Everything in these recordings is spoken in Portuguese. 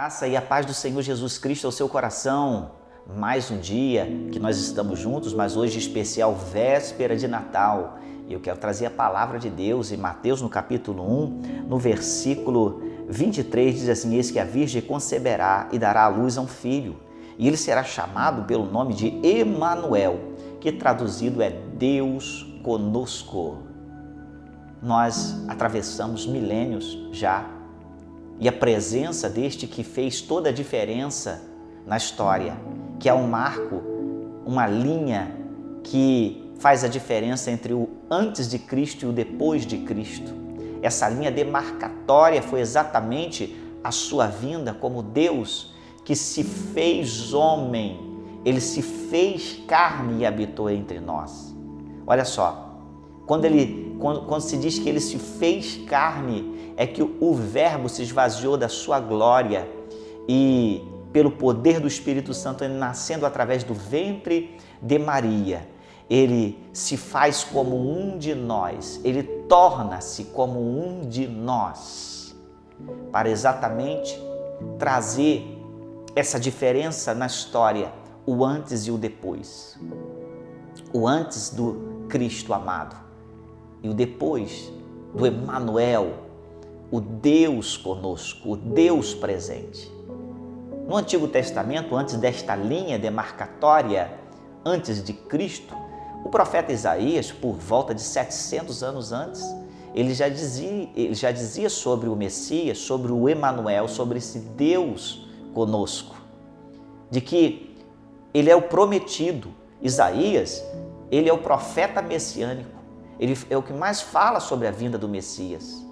graça e a paz do Senhor Jesus Cristo ao seu coração. Mais um dia que nós estamos juntos, mas hoje especial véspera de Natal. Eu quero trazer a palavra de Deus em Mateus no capítulo 1, no versículo 23 diz assim: Eis que a Virgem conceberá e dará à luz a um filho, e ele será chamado pelo nome de Emanuel, que traduzido é Deus conosco. Nós atravessamos milênios já e a presença deste que fez toda a diferença na história, que é um marco, uma linha que faz a diferença entre o antes de Cristo e o depois de Cristo. Essa linha demarcatória foi exatamente a sua vinda como Deus que se fez homem, ele se fez carne e habitou entre nós. Olha só, quando ele quando, quando se diz que ele se fez carne, é que o Verbo se esvaziou da sua glória e, pelo poder do Espírito Santo, nascendo através do ventre de Maria, ele se faz como um de nós, ele torna-se como um de nós, para exatamente trazer essa diferença na história, o antes e o depois. O antes do Cristo amado e o depois do Emanuel, o Deus conosco, o Deus presente. No Antigo Testamento, antes desta linha demarcatória, antes de Cristo, o profeta Isaías, por volta de 700 anos antes, ele já dizia, ele já dizia sobre o Messias, sobre o Emanuel, sobre esse Deus conosco, de que ele é o prometido. Isaías, ele é o profeta messiânico. Ele é o que mais fala sobre a vinda do Messias.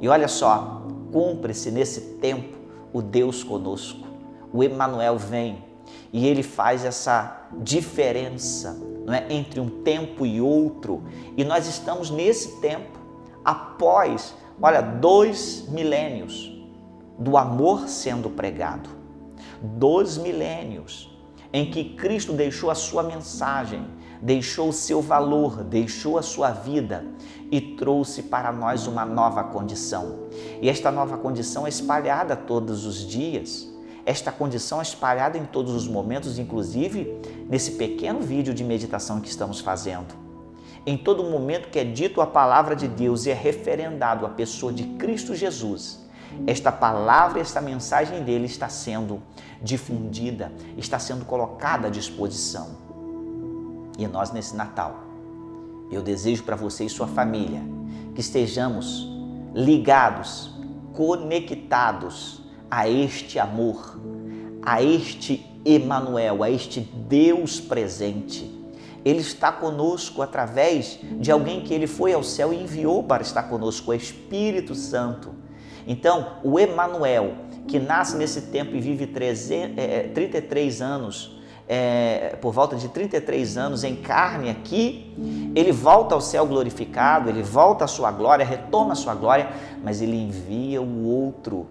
E olha só, cumpre-se nesse tempo o Deus conosco. O Emanuel vem e ele faz essa diferença não é, entre um tempo e outro. E nós estamos nesse tempo após, olha, dois milênios do amor sendo pregado. Dois milênios em que Cristo deixou a sua mensagem, deixou o seu valor, deixou a sua vida e trouxe para nós uma nova condição. E esta nova condição é espalhada todos os dias. Esta condição é espalhada em todos os momentos, inclusive nesse pequeno vídeo de meditação que estamos fazendo. Em todo momento que é dito a palavra de Deus e é referendado a pessoa de Cristo Jesus, esta palavra, esta mensagem dele está sendo difundida, está sendo colocada à disposição. E nós, nesse Natal, eu desejo para você e sua família que estejamos ligados, conectados a este amor, a este Emanuel, a este Deus presente. Ele está conosco através de alguém que ele foi ao céu e enviou para estar conosco, o Espírito Santo. Então, o Emanuel, que nasce nesse tempo e vive 33 anos é, por volta de 33 anos, em carne aqui, ele volta ao céu glorificado, ele volta à sua glória, retoma a sua glória, mas ele envia o outro,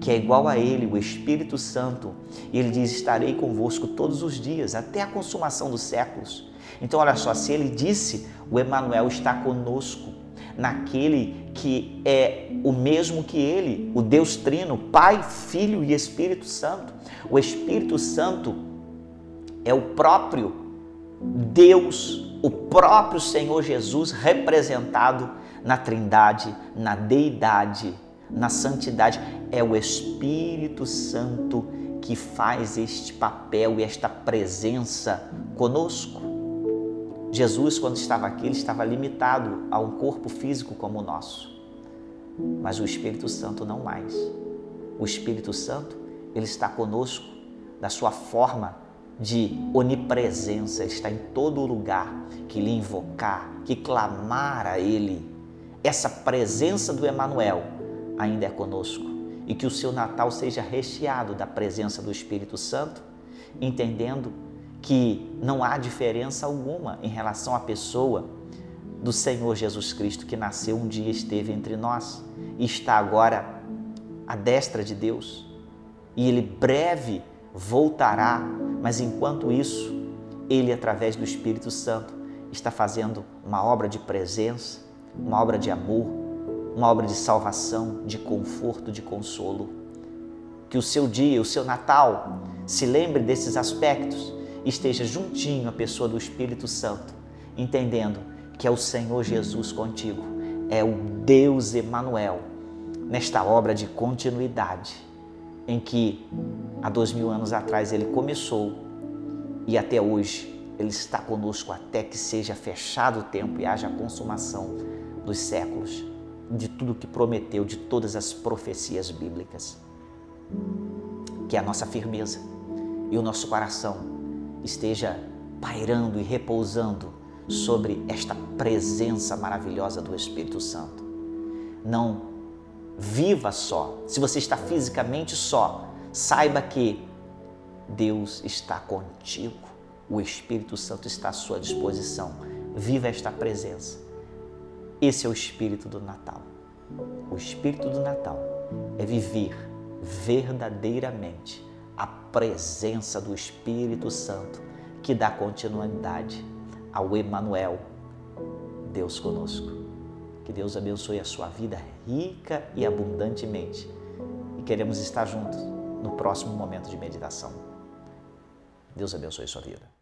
que é igual a ele, o Espírito Santo, e ele diz: Estarei convosco todos os dias, até a consumação dos séculos. Então, olha só, se ele disse, o Emanuel está conosco, naquele que é o mesmo que ele, o Deus Trino, Pai, Filho e Espírito Santo. O Espírito Santo é o próprio Deus, o próprio Senhor Jesus representado na Trindade, na Deidade, na santidade. É o Espírito Santo que faz este papel e esta presença conosco. Jesus, quando estava aqui, ele estava limitado a um corpo físico como o nosso. Mas o Espírito Santo não mais. O Espírito Santo, ele está conosco da sua forma de onipresença, está em todo lugar, que lhe invocar, que clamar a Ele. Essa presença do Emanuel ainda é conosco e que o seu Natal seja recheado da presença do Espírito Santo, entendendo que não há diferença alguma em relação à pessoa do Senhor Jesus Cristo que nasceu um dia esteve entre nós e está agora à destra de Deus. E ele breve voltará, mas enquanto isso, ele, através do Espírito Santo, está fazendo uma obra de presença, uma obra de amor, uma obra de salvação, de conforto, de consolo. que o seu dia, o seu Natal, se lembre desses aspectos esteja juntinho à pessoa do Espírito Santo, entendendo que é o Senhor Jesus contigo, é o Deus Emanuel nesta obra de continuidade em que há dois mil anos atrás ele começou e até hoje ele está conosco até que seja fechado o tempo e haja a consumação dos séculos, de tudo que prometeu, de todas as profecias bíblicas. Que a nossa firmeza e o nosso coração esteja pairando e repousando sobre esta presença maravilhosa do Espírito Santo. Não viva só. Se você está fisicamente só, saiba que Deus está contigo. O Espírito Santo está à sua disposição. Viva esta presença. Esse é o espírito do Natal. O espírito do Natal é viver verdadeiramente a presença do Espírito Santo que dá continuidade ao Emanuel, Deus conosco. Que Deus abençoe a sua vida rica e abundantemente. E queremos estar juntos no próximo momento de meditação. Deus abençoe sua vida.